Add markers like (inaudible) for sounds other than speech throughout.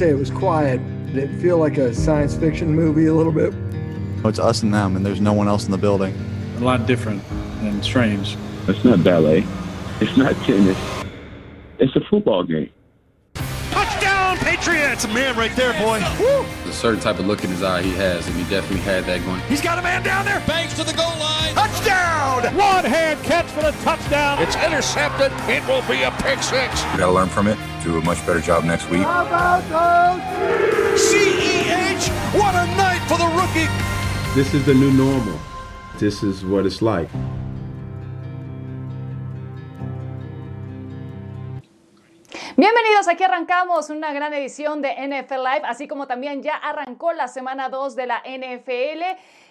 You say it was quiet. Did it feel like a science fiction movie a little bit? It's us and them, and there's no one else in the building. A lot different and strange. It's not ballet. It's not tennis. It's a football game. Touchdown, Patriots! A man right there, boy. Woo! There's a certain type of look in his eye he has, and he definitely had that going. He's got a man down there. Banks to the goal line. Touchdown! One hand catch for the touchdown. It's intercepted. It will be a pick six. We got to learn from it. Do a much better job next week. CEH! What a night for the rookie. This is the new normal. This is what it's like. Bienvenidos, aquí arrancamos una gran edición de NFL Live, así como también ya arrancó la semana 2 de la NFL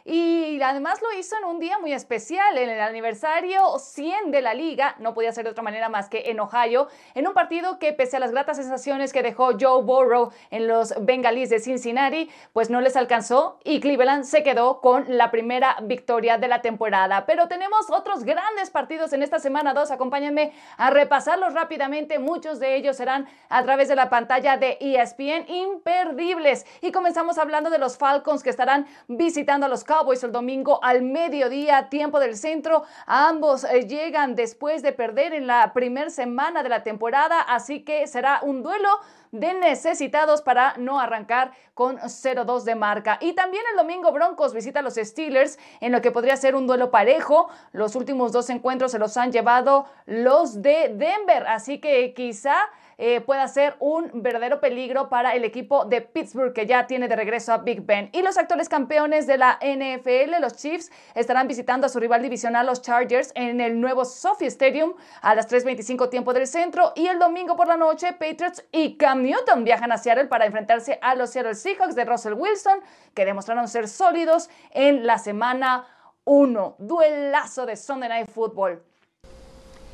y además lo hizo en un día muy especial, en el aniversario 100 de la liga, no podía ser de otra manera más que en Ohio, en un partido que pese a las gratas sensaciones que dejó Joe Burrow en los Bengalíes de Cincinnati, pues no les alcanzó y Cleveland se quedó con la primera victoria de la temporada. Pero tenemos otros grandes partidos en esta semana. 2, acompáñenme a repasarlos rápidamente, muchos de ellos serán a través de la pantalla de ESPN, imperdibles. Y comenzamos hablando de los Falcons que estarán visitando a los Cowboys el domingo al mediodía, tiempo del centro. Ambos eh, llegan después de perder en la primera semana de la temporada, así que será un duelo de necesitados para no arrancar con 0-2 de marca. Y también el domingo Broncos visita a los Steelers en lo que podría ser un duelo parejo. Los últimos dos encuentros se los han llevado los de Denver, así que quizá eh, pueda ser un verdadero peligro para el equipo de Pittsburgh que ya tiene de regreso a Big Ben. Y los actuales campeones de la NFL, los Chiefs, estarán visitando a su rival divisional, los Chargers, en el nuevo Sophie Stadium a las 3.25 tiempo del centro. Y el domingo por la noche, Patriots y Cam Newton viajan a Seattle para enfrentarse a los Seattle Seahawks de Russell Wilson, que demostraron ser sólidos en la semana 1. Duelazo de Sunday Night Football.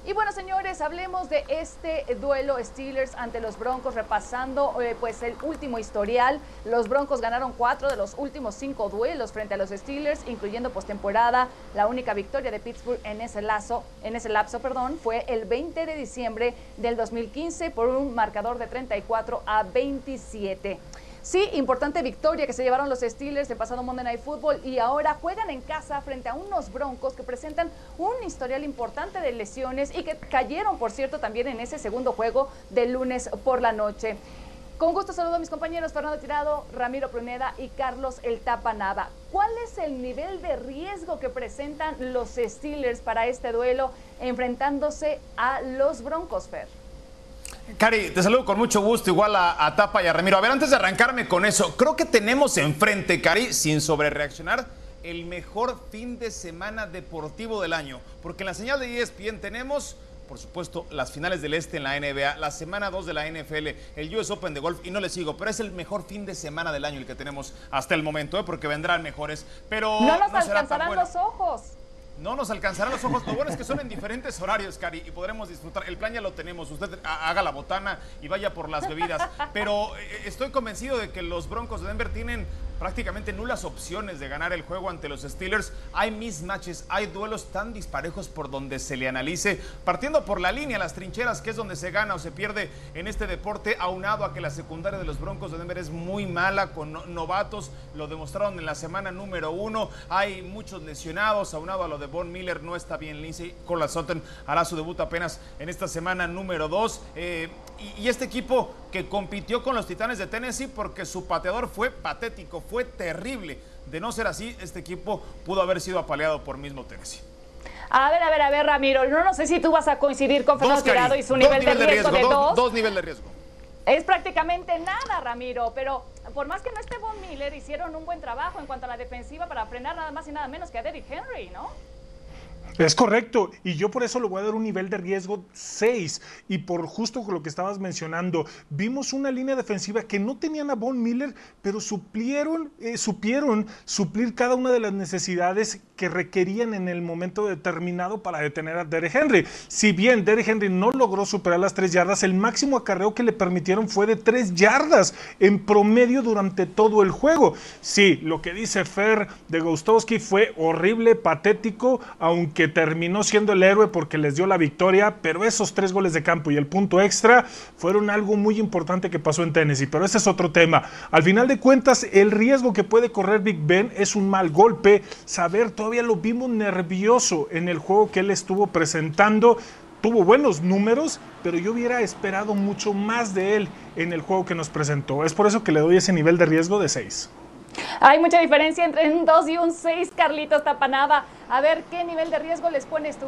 Y bueno, señores, hablemos de este duelo Steelers ante los Broncos, repasando eh, pues el último historial. Los Broncos ganaron cuatro de los últimos cinco duelos frente a los Steelers, incluyendo postemporada. La única victoria de Pittsburgh en ese lazo, en ese lapso, perdón, fue el 20 de diciembre del 2015 por un marcador de 34 a 27. Sí, importante victoria que se llevaron los Steelers el pasado Monday Night Football y ahora juegan en casa frente a unos Broncos que presentan un historial importante de lesiones y que cayeron, por cierto, también en ese segundo juego del lunes por la noche. Con gusto saludo a mis compañeros Fernando Tirado, Ramiro Pruneda y Carlos El Tapa Nava. ¿Cuál es el nivel de riesgo que presentan los Steelers para este duelo enfrentándose a los Broncos, Fer? Cari, te saludo con mucho gusto, igual a, a, Tapa y a Ramiro. A ver, antes de arrancarme con eso, creo que tenemos enfrente, Cari, sin sobrereaccionar, el mejor fin de semana deportivo del año. Porque en la señal de ESPN tenemos, por supuesto, las finales del Este en la NBA, la semana 2 de la NFL, el US Open de golf, y no le sigo, pero es el mejor fin de semana del año el que tenemos hasta el momento, ¿eh? porque vendrán mejores. Pero no nos no alcanzarán bueno. los ojos. No nos alcanzarán los ojos. Lo bueno es que son en diferentes horarios, Cari, y podremos disfrutar. El plan ya lo tenemos. Usted haga la botana y vaya por las bebidas. Pero estoy convencido de que los Broncos de Denver tienen prácticamente nulas opciones de ganar el juego ante los Steelers. Hay mismatches, hay duelos tan disparejos por donde se le analice, partiendo por la línea, las trincheras, que es donde se gana o se pierde en este deporte, aunado a que la secundaria de los Broncos de Denver es muy mala, con novatos, lo demostraron en la semana número uno, hay muchos lesionados, aunado a lo de Von Miller, no está bien Lindsay, Cola Sutton hará su debut apenas en esta semana número dos. Eh, y, y, este equipo que compitió con los Titanes de Tennessee porque su pateador fue patético, fue terrible. De no ser así, este equipo pudo haber sido apaleado por mismo Tennessee. A ver, a ver, a ver, Ramiro, no, no sé si tú vas a coincidir con Fernando Tirado y su nivel, nivel, de riesgo de, riesgo, de dos. Dos, dos niveles de riesgo. Es prácticamente nada, Ramiro, pero por más que no esté Von Miller, hicieron un buen trabajo en cuanto a la defensiva para frenar nada más y nada menos que a Derrick Henry, ¿no? Es correcto, y yo por eso le voy a dar un nivel de riesgo 6. Y por justo lo que estabas mencionando, vimos una línea defensiva que no tenían a Von Miller, pero suplieron, eh, supieron suplir cada una de las necesidades que requerían en el momento determinado para detener a Derek Henry. Si bien Derek Henry no logró superar las 3 yardas, el máximo acarreo que le permitieron fue de 3 yardas en promedio durante todo el juego. Sí, lo que dice Fer de Gostowski fue horrible, patético, aunque terminó siendo el héroe porque les dio la victoria, pero esos tres goles de campo y el punto extra fueron algo muy importante que pasó en Tennessee, pero ese es otro tema. Al final de cuentas, el riesgo que puede correr Big Ben es un mal golpe. Saber, todavía lo vimos nervioso en el juego que él estuvo presentando tuvo buenos números, pero yo hubiera esperado mucho más de él en el juego que nos presentó. Es por eso que le doy ese nivel de riesgo de 6. Hay mucha diferencia entre un 2 y un 6, Carlitos Tapanaba. A ver, ¿qué nivel de riesgo les pones tú?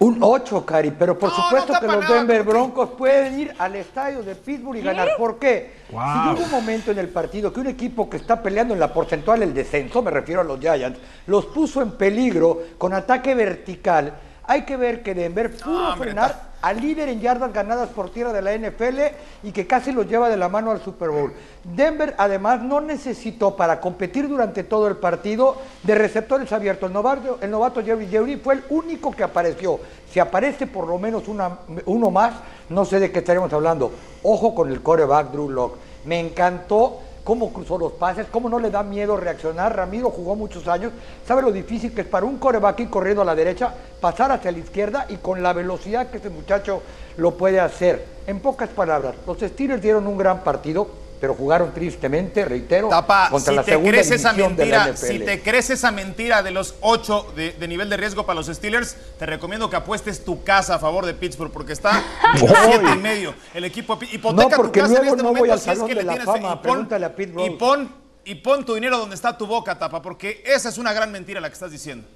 Un 8, Cari, pero por supuesto que los Denver Broncos pueden ir al estadio de Pittsburgh y ganar. ¿Por qué? Si hubo un momento en el partido que un equipo que está peleando en la porcentual el descenso, me refiero a los Giants, los puso en peligro con ataque vertical, hay que ver que Denver pudo frenar al líder en yardas ganadas por tierra de la NFL y que casi los lleva de la mano al Super Bowl. Denver además no necesitó para competir durante todo el partido de receptores abiertos. El novato, el novato Jerry Jerry fue el único que apareció. Si aparece por lo menos uno más, no sé de qué estaremos hablando. Ojo con el coreback Drew Locke. Me encantó cómo cruzó los pases, cómo no le da miedo reaccionar. Ramiro jugó muchos años, sabe lo difícil que es para un coreback ir corriendo a la derecha, pasar hacia la izquierda y con la velocidad que este muchacho lo puede hacer. En pocas palabras, los Steelers dieron un gran partido, pero jugaron tristemente, reitero, Tapa, contra si la te segunda crees esa división de la mentira, NFL. si te crees esa mentira de los ocho de, de nivel de riesgo para los Steelers, te recomiendo que apuestes tu casa a favor de Pittsburgh porque está (laughs) siete y medio. El equipo hipoteca No, porque tu casa en luego este no voy momento si es que le la tienes. Fama, y pon, a y pon y pon tu dinero donde está tu boca, Tapa, porque esa es una gran mentira la que estás diciendo.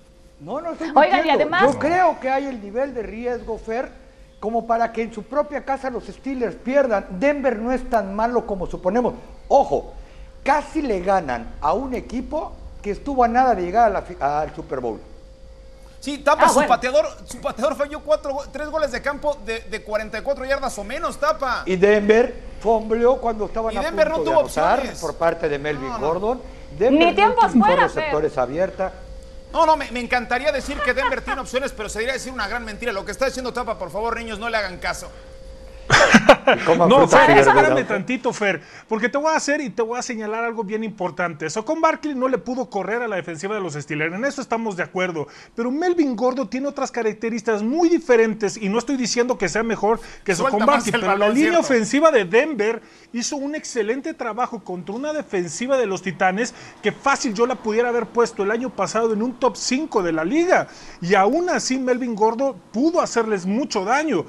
No, no estoy Oigan, y además- Yo creo que hay el nivel de riesgo, Fer, como para que en su propia casa los Steelers pierdan. Denver no es tan malo como suponemos. Ojo, casi le ganan a un equipo que estuvo a nada de llegar a la fi- al Super Bowl. Sí, Tapa, Ah, su, bueno. pateador, su pateador falló cuatro, tres goles de campo de, de 44 yardas o menos, Tapa. Y Denver fombleó cuando estaban Y a Denver punto no de tuvo anotar opciones. por parte de Melvin No, no. Gordon. Denver Ni no tiempos fuera, receptores abierta. No, no, me, encantaría decir que Denver tiene opciones, pero sería decir una gran mentira. Lo que está diciendo Tapa, por favor, niños, no le hagan caso. (laughs) (laughs) No, Fer, espérame tantito, Fer, porque te voy a hacer y te voy a señalar algo bien importante. Socon Barkley no le pudo correr a la defensiva de los Steelers, en eso estamos de acuerdo. Pero Melvin Gordo tiene otras características muy diferentes y no estoy diciendo que sea mejor que Socon Barkley, pero la línea ¿cierto? ofensiva de Denver hizo un excelente trabajo contra una defensiva de los Titanes que fácil yo la pudiera haber puesto el año pasado en un top 5 de la liga. Y aún así Melvin Gordo pudo hacerles mucho daño.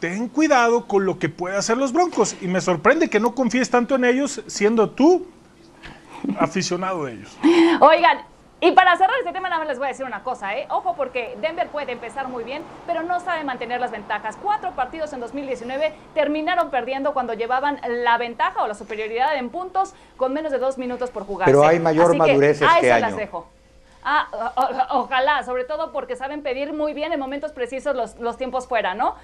Ten cuidado con lo que puede hacer los Broncos. Y me sorprende que no confíes tanto en ellos, siendo tú aficionado de ellos. Oigan, y para cerrar este tema, nada más les voy a decir una cosa, ¿eh? Ojo, porque Denver puede empezar muy bien, pero no sabe mantener las ventajas. Cuatro partidos en 2019 terminaron perdiendo cuando llevaban la ventaja o la superioridad en puntos con menos de dos minutos por jugarse. Pero hay mayor Así que madurez ahí este se año. las dejo. Ah, o- o- ojalá, sobre todo porque saben pedir muy bien en momentos precisos los, los tiempos fuera, ¿no?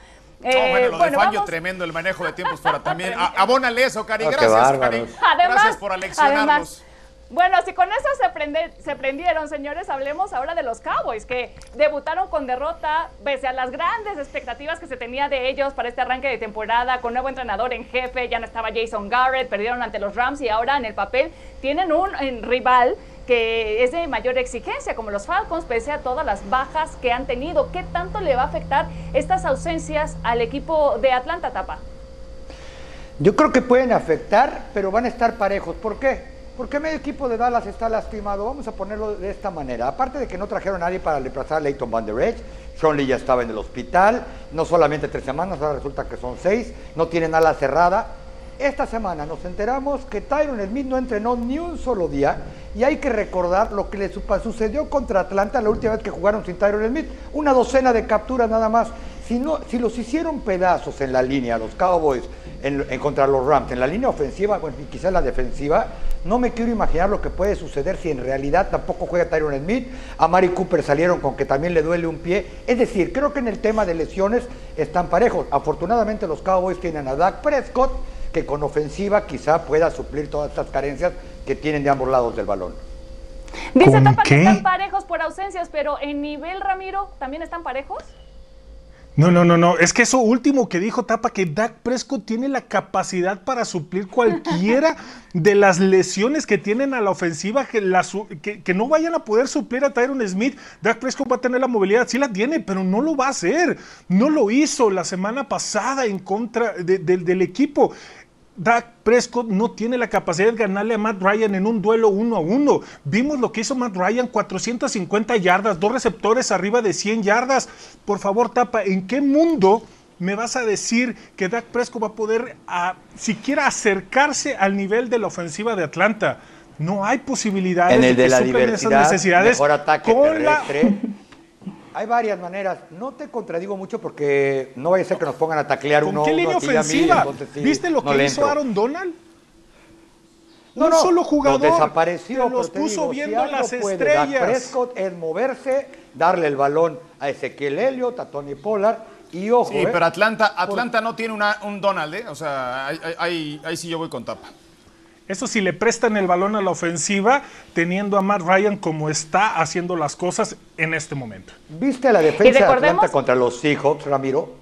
Eh, bueno, lo de bueno, Fangio, vamos. tremendo el manejo de tiempos fuera también. (laughs) Abónale eso, Cari. Gracias, Cari. Además, Gracias por aleccionarnos. además, bueno, si con eso se, prende- se prendieron, señores, hablemos ahora de los Cowboys, que debutaron con derrota, pese a las grandes expectativas que se tenía de ellos para este arranque de temporada, con nuevo entrenador en jefe, ya no estaba Jason Garrett, perdieron ante los Rams y ahora en el papel tienen un rival que es de mayor exigencia, como los Falcons, pese a todas las bajas que han tenido. ¿Qué tanto le va a afectar estas ausencias al equipo de Atlanta, Tapa? Yo creo que pueden afectar, pero van a estar parejos. ¿Por qué? Porque medio equipo de Dallas está lastimado. Vamos a ponerlo de esta manera. Aparte de que no trajeron a nadie para reemplazar a Leighton Van Der Esch, Sean Lee ya estaba en el hospital, no solamente tres semanas, ahora resulta que son seis, no tienen ala cerrada. Esta semana nos enteramos que Tyron Smith no entrenó ni un solo día y hay que recordar lo que le sucedió contra Atlanta la última vez que jugaron sin Tyron Smith. Una docena de capturas nada más. Si, si los hicieron pedazos en la línea, los Cowboys, en, en contra los Rams, en la línea ofensiva, bueno, y quizás la defensiva, no me quiero imaginar lo que puede suceder si en realidad tampoco juega Tyron Smith. A Mari Cooper salieron con que también le duele un pie. Es decir, creo que en el tema de lesiones están parejos. Afortunadamente los Cowboys tienen a Dak Prescott, que con ofensiva quizá pueda suplir todas estas carencias que tienen de ambos lados del balón. Dice ¿Con Tapa qué? que están parejos por ausencias, pero en nivel Ramiro, ¿también están parejos? No, no, no, no. Es que eso último que dijo Tapa, que Dak Prescott tiene la capacidad para suplir cualquiera (laughs) de las lesiones que tienen a la ofensiva, que, que, no vayan a poder suplir a Tyron Smith. Dak Prescott va a tener la movilidad, sí la tiene, pero no lo va a hacer. No lo hizo la semana pasada en contra del equipo. Dak Prescott no tiene la capacidad de ganarle a Matt Ryan en un duelo uno a uno. Vimos lo que hizo Matt Ryan, 450 yardas, dos receptores arriba de 100 yardas. Por favor, Tapa, ¿en qué mundo me vas a decir que Dak Prescott va a poder a, siquiera acercarse al nivel de la ofensiva de Atlanta? No hay posibilidades en el de, que la diversidad, esas necesidades mejor ataque terrestre. Hay varias maneras. No te contradigo mucho porque no vaya a ser que nos pongan a taclear ¿Con uno qué línea mí, ofensiva? entonces sí, ¿Viste lo no que hizo entro. Aaron Donald? No, un no, solo jugador los desapareció, que los puso digo, viendo si las estrellas. Prescott es moverse, darle el balón a Ezequiel Elliott, a Tony Pollard y ojo, Sí, ¿eh? pero Atlanta, Atlanta no tiene una- un Donald, ¿eh? O sea, ahí, ahí- ahí sí yo voy con tapa. Eso sí le prestan el balón a la ofensiva, teniendo a Matt Ryan como está haciendo las cosas en este momento. ¿Viste la defensa de Atlanta contra los Seahawks, Ramiro?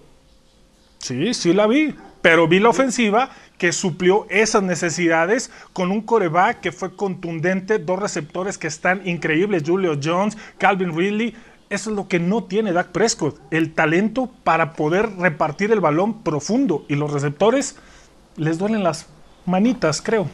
Sí, sí la vi, pero vi la ofensiva que suplió esas necesidades con un coreback que fue contundente, dos receptores que están increíbles, Julio Jones, Calvin Ridley. Eso es lo que no tiene Dak Prescott, el talento para poder repartir el balón profundo y los receptores les duelen las manitas, creo.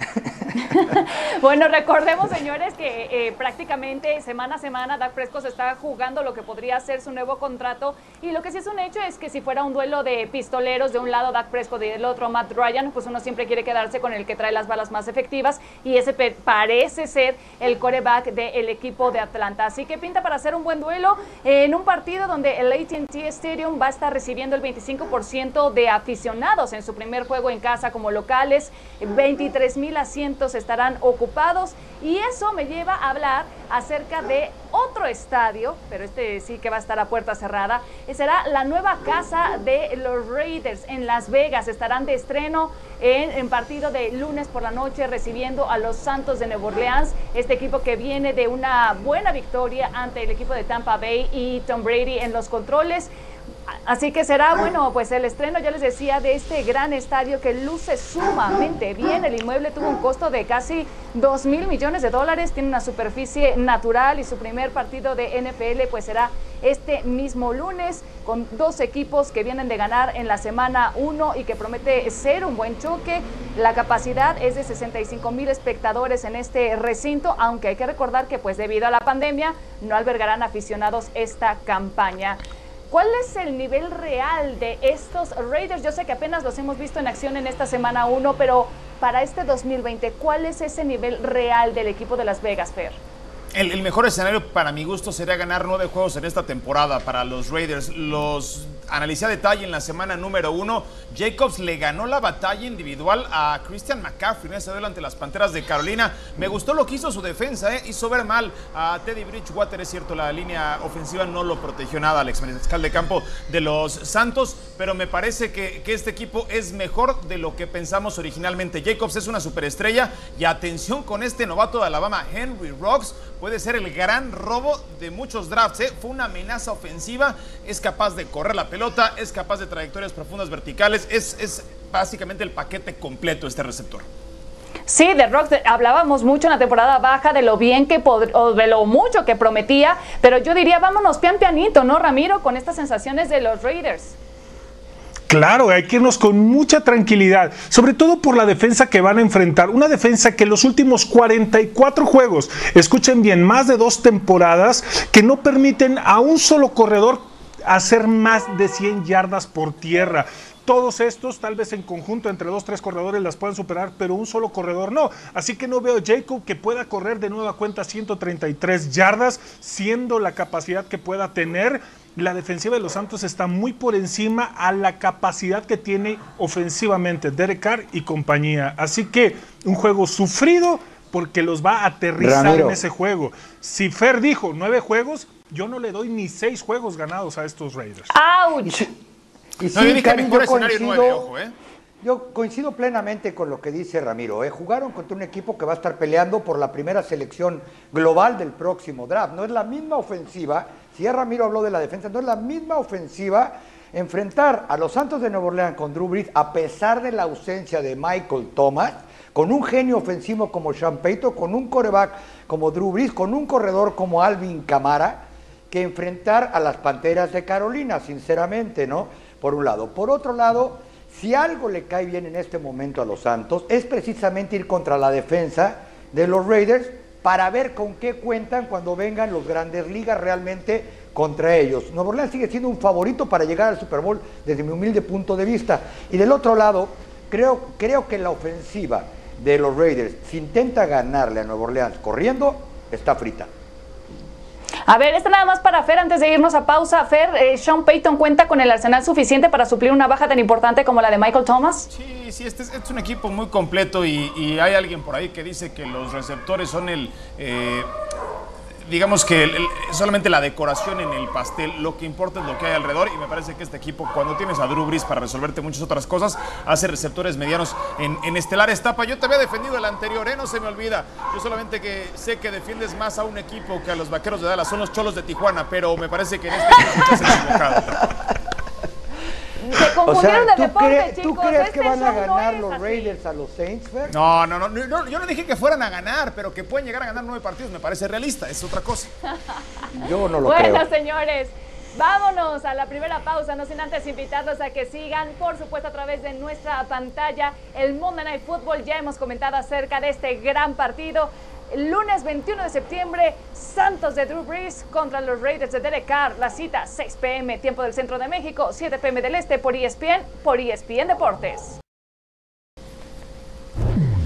(laughs) Bueno, recordemos, señores, que eh, prácticamente semana a semana Dak Prescott está jugando lo que podría ser su nuevo contrato. Y lo que sí es un hecho es que si fuera un duelo de pistoleros, de un lado Dak Prescott y del otro Matt Ryan, pues uno siempre quiere quedarse con el que trae las balas más efectivas. Y ese parece ser el coreback del equipo de Atlanta. Así que pinta para hacer un buen duelo en un partido donde el ATT Stadium va a estar recibiendo el 25% de aficionados en su primer juego en casa como locales. 23 mil asientos estarán ocupados y eso me lleva a hablar acerca de otro estadio, pero este sí que va a estar a puerta cerrada. Será la nueva casa de los Raiders en Las Vegas. Estarán de estreno en, en partido de lunes por la noche recibiendo a los Santos de Nueva Orleans. Este equipo que viene de una buena victoria ante el equipo de Tampa Bay y Tom Brady en los controles. Así que será, bueno, pues el estreno, ya les decía, de este gran estadio que luce sumamente bien. El inmueble tuvo un costo de casi 2 mil millones de dólares, tiene una superficie natural y su primer partido de NFL pues será este mismo lunes con dos equipos que vienen de ganar en la semana 1 y que promete ser un buen choque. La capacidad es de 65 mil espectadores en este recinto, aunque hay que recordar que pues debido a la pandemia no albergarán aficionados esta campaña. ¿Cuál es el nivel real de estos Raiders? Yo sé que apenas los hemos visto en acción en esta semana 1, pero para este 2020, ¿cuál es ese nivel real del equipo de Las Vegas, Fer? El, el mejor escenario para mi gusto sería ganar nueve juegos en esta temporada para los Raiders. Los analicé a detalle en la semana número uno. Jacobs le ganó la batalla individual a Christian McCaffrey en ese duelo ante las Panteras de Carolina. Me gustó lo que hizo su defensa, ¿eh? hizo ver mal a Teddy Bridgewater. Es cierto, la línea ofensiva no lo protegió nada al ex mariscal de campo de los Santos, pero me parece que, que este equipo es mejor de lo que pensamos originalmente. Jacobs es una superestrella y atención con este novato de Alabama, Henry Rocks puede ser el gran robo de muchos drafts. ¿eh? Fue una amenaza ofensiva, es capaz de correr la pelota, es capaz de trayectorias profundas verticales, es, es básicamente el paquete completo este receptor. Sí, de Rock hablábamos mucho en la temporada baja de lo bien que o de lo mucho que prometía, pero yo diría vámonos pian pianito, ¿no, Ramiro? Con estas sensaciones de los Raiders. Claro, hay que irnos con mucha tranquilidad, sobre todo por la defensa que van a enfrentar. Una defensa que en los últimos 44 juegos, escuchen bien, más de dos temporadas, que no permiten a un solo corredor hacer más de 100 yardas por tierra. Todos estos, tal vez en conjunto entre dos, tres corredores las puedan superar, pero un solo corredor no. Así que no veo a Jacob que pueda correr de nueva cuenta 133 yardas, siendo la capacidad que pueda tener. La defensiva de los Santos está muy por encima a la capacidad que tiene ofensivamente Derek Carr y compañía. Así que un juego sufrido porque los va a aterrizar Ramiro. en ese juego. Si Fer dijo nueve juegos, yo no le doy ni seis juegos ganados a estos Raiders. ¡Auch! Y No, sí, mejor yo coincido, nueve, ojo, ¿eh? Yo coincido plenamente con lo que dice Ramiro. ¿eh? Jugaron contra un equipo que va a estar peleando por la primera selección global del próximo draft. No es la misma ofensiva, si ya Ramiro habló de la defensa, no es la misma ofensiva enfrentar a los Santos de Nueva Orleans con Drew Brees a pesar de la ausencia de Michael Thomas, con un genio ofensivo como Sean Payton, con un coreback como Drew Brees, con un corredor como Alvin Camara, que enfrentar a las Panteras de Carolina, sinceramente, ¿no? Por un lado. Por otro lado, si algo le cae bien en este momento a los Santos, es precisamente ir contra la defensa de los Raiders para ver con qué cuentan cuando vengan los grandes ligas realmente contra ellos. Nuevo Orleans sigue siendo un favorito para llegar al Super Bowl desde mi humilde punto de vista. Y del otro lado, creo, creo que la ofensiva de los Raiders, si intenta ganarle a Nueva Orleans corriendo, está frita. A ver, este nada más para Fer antes de irnos a pausa. Fer, eh, Sean Payton cuenta con el arsenal suficiente para suplir una baja tan importante como la de Michael Thomas. Sí, sí, este es, un equipo muy completo y, y, hay alguien por ahí que dice que los receptores son el... Eh, digamos que solamente la decoración en el pastel, lo que importa es lo que hay alrededor y me parece que este equipo, cuando tienes a Drew Brees para resolverte muchas otras cosas, hace receptores medianos en, en estelares. Tapa, yo te había defendido el anterior, ¿eh? no se me olvida. Yo solamente que sé que defiendes más a un equipo que a los vaqueros de Dallas, son los cholos de Tijuana, pero me parece que en este equipo estás equivocado. Se confundieron o sea, de deporte, crees, chicos. ¿Tú crees este que van a no ganar es los. Raiders a los Saints, Fer? No, no, no, no, yo no dije que fueran a ganar, pero que pueden llegar a ganar nueve partidos, me parece realista, es otra cosa. (laughs) Yo no lo bueno, creo. señores, vámonos a la primera pausa, no sin antes invitarlos a que sigan, por supuesto, a través de nuestra pantalla el Monday Night Football. Ya hemos comentado acerca de este gran partido. El lunes 21 de septiembre, Santos de Drew Brees contra los Raiders de Derek Carr. La cita 6 pm, tiempo del centro de México, 7 pm del este por ESPN, por ESPN Deportes.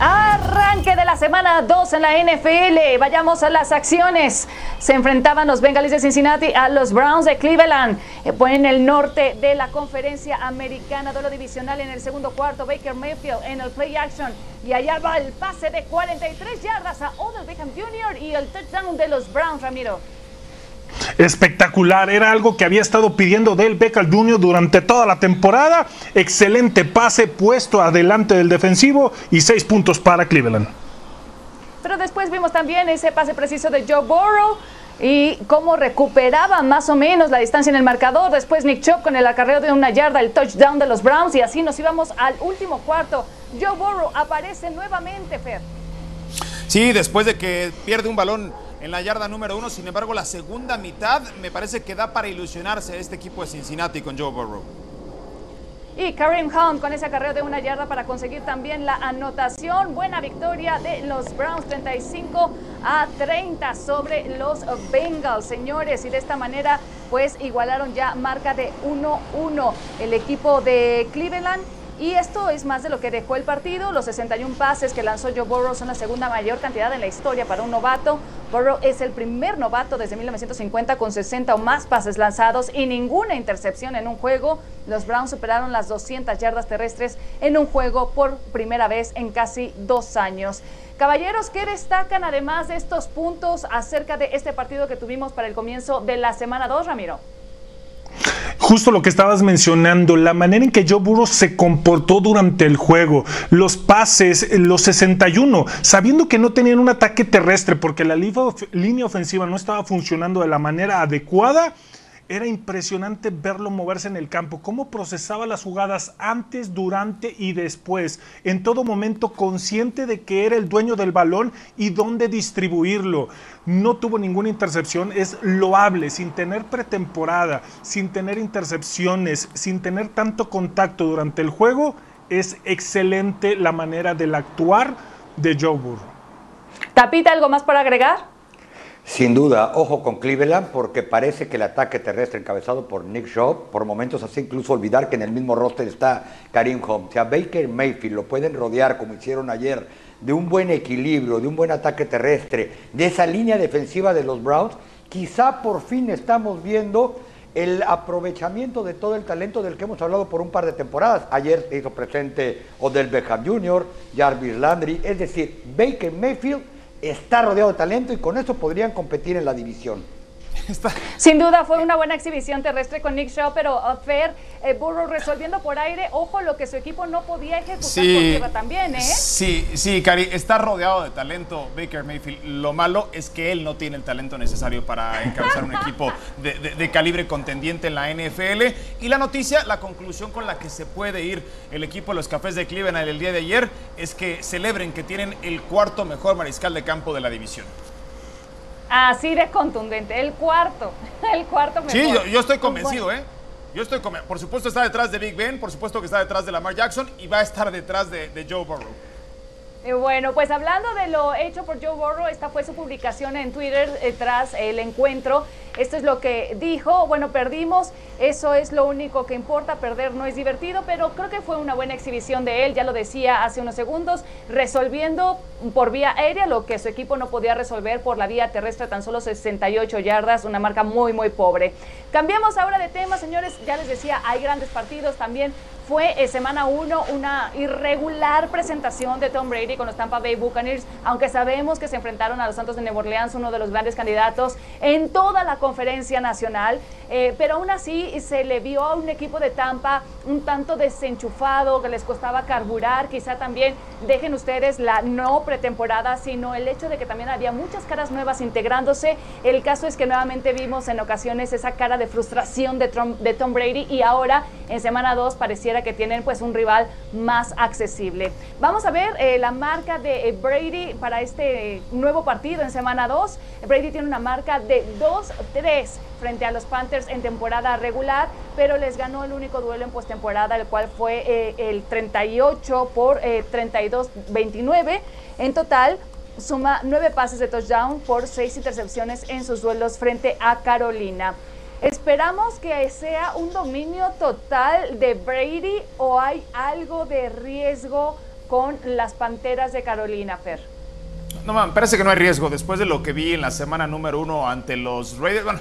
Arranque de la semana 2 en la NFL. Vayamos a las acciones. Se enfrentaban los Bengalis de Cincinnati a los Browns de Cleveland. Eh, en el norte de la conferencia americana, duelo divisional en el segundo cuarto. Baker Mayfield en el play action. Y allá va el pase de 43 yardas a Odell Beckham Jr. y el touchdown de los Browns, Ramiro. Espectacular, era algo que había estado pidiendo Del Beckham Jr. durante toda la temporada. Excelente pase puesto adelante del defensivo y seis puntos para Cleveland. Pero después vimos también ese pase preciso de Joe Burrow y cómo recuperaba más o menos la distancia en el marcador. Después Nick Chubb con el acarreo de una yarda, el touchdown de los Browns y así nos íbamos al último cuarto. Joe Burrow aparece nuevamente, Fer. Sí, después de que pierde un balón en la yarda número uno, sin embargo la segunda mitad me parece que da para ilusionarse este equipo de Cincinnati con Joe Burrow. Y Kareem Hunt con ese acarreo de una yarda para conseguir también la anotación. Buena victoria de los Browns 35 a 30 sobre los Bengals, señores. Y de esta manera pues igualaron ya marca de 1-1 el equipo de Cleveland. Y esto es más de lo que dejó el partido. Los 61 pases que lanzó Joe Burrow son la segunda mayor cantidad en la historia para un novato. Burrow es el primer novato desde 1950 con 60 o más pases lanzados y ninguna intercepción en un juego. Los Browns superaron las 200 yardas terrestres en un juego por primera vez en casi dos años. Caballeros, ¿qué destacan además de estos puntos acerca de este partido que tuvimos para el comienzo de la semana 2, Ramiro? Justo lo que estabas mencionando, la manera en que Joe Burrow se comportó durante el juego, los pases, los 61, sabiendo que no tenían un ataque terrestre porque la línea ofensiva no estaba funcionando de la manera adecuada, era impresionante verlo moverse en el campo, cómo procesaba las jugadas antes, durante y después, en todo momento consciente de que era el dueño del balón y dónde distribuirlo. No tuvo ninguna intercepción, es loable, sin tener pretemporada, sin tener intercepciones, sin tener tanto contacto durante el juego, es excelente la manera del actuar de Joe Burrow. Tapita, ¿algo más para agregar? Sin duda, ojo con Cleveland, porque parece que el ataque terrestre encabezado por Nick Shaw, por momentos hace incluso olvidar que en el mismo roster está Karim Hunt. Si a Baker Mayfield lo pueden rodear, como hicieron ayer, de un buen equilibrio, de un buen ataque terrestre, de esa línea defensiva de los Browns, quizá por fin estamos viendo el aprovechamiento de todo el talento del que hemos hablado por un par de temporadas. Ayer se hizo presente Odell Beckham Jr., Jarvis Landry, es decir, Baker Mayfield está rodeado de talento y con eso podrían competir en la división. Sin duda fue una buena exhibición terrestre con Nick Shaw, pero uh, Fer, eh, Burrow resolviendo por aire, ojo lo que su equipo no podía ejecutar por tierra también, ¿eh? Sí, sí, Cari, está rodeado de talento Baker Mayfield. Lo malo es que él no tiene el talento necesario para encabezar un equipo de, de calibre contendiente en la NFL. Y la noticia, la conclusión con la que se puede ir el equipo de los Cafés de Cleveland el día de ayer es que celebren que tienen el cuarto mejor mariscal de campo de la división. Así de contundente, el cuarto, (laughs) el cuarto mejor. Sí, yo, estoy convencido, ¿eh? Yo estoy convencido. Por supuesto está detrás de Big Ben, por supuesto que está detrás de Lamar Jackson y va a estar detrás de, de Joe Burrow. Bueno, pues hablando de lo hecho por Joe Burrow, esta fue su publicación en Twitter eh, tras el encuentro. Esto es lo que dijo. Bueno, perdimos, eso es lo único que importa. Perder no es divertido, pero creo que fue una buena exhibición de él. Ya lo decía hace unos segundos, resolviendo por vía aérea lo que su equipo no podía resolver por la vía terrestre, tan solo 68 yardas, una marca muy, muy pobre. Cambiamos ahora de tema, señores. Ya les decía, hay grandes partidos también. Fue eh, semana 1 una irregular presentación de Tom Brady con los Tampa Bay Buccaneers, aunque sabemos que se enfrentaron a los Santos de Nueva Orleans, uno de los grandes candidatos en toda la conferencia nacional, eh, pero aún así se le vio a un equipo de Tampa un tanto desenchufado, que les costaba carburar, quizá también dejen ustedes la no pretemporada, sino el hecho de que también había muchas caras nuevas integrándose. El caso es que nuevamente vimos en ocasiones esa cara de frustración de Tom, de Tom Brady y ahora en semana 2 que tienen pues un rival más accesible. Vamos a ver eh, la marca de eh, Brady para este nuevo partido en semana 2. Brady tiene una marca de 2-3 frente a los Panthers en temporada regular, pero les ganó el único duelo en postemporada, el cual fue eh, el 38 por 32-29. En total, suma nueve pases de touchdown por seis intercepciones en sus duelos frente a Carolina. ¿Esperamos que sea un dominio total de Brady o hay algo de riesgo con las Panteras de Carolina, Fer? No, man, parece que no hay riesgo. Después de lo que vi en la semana número uno ante los Raiders, bueno,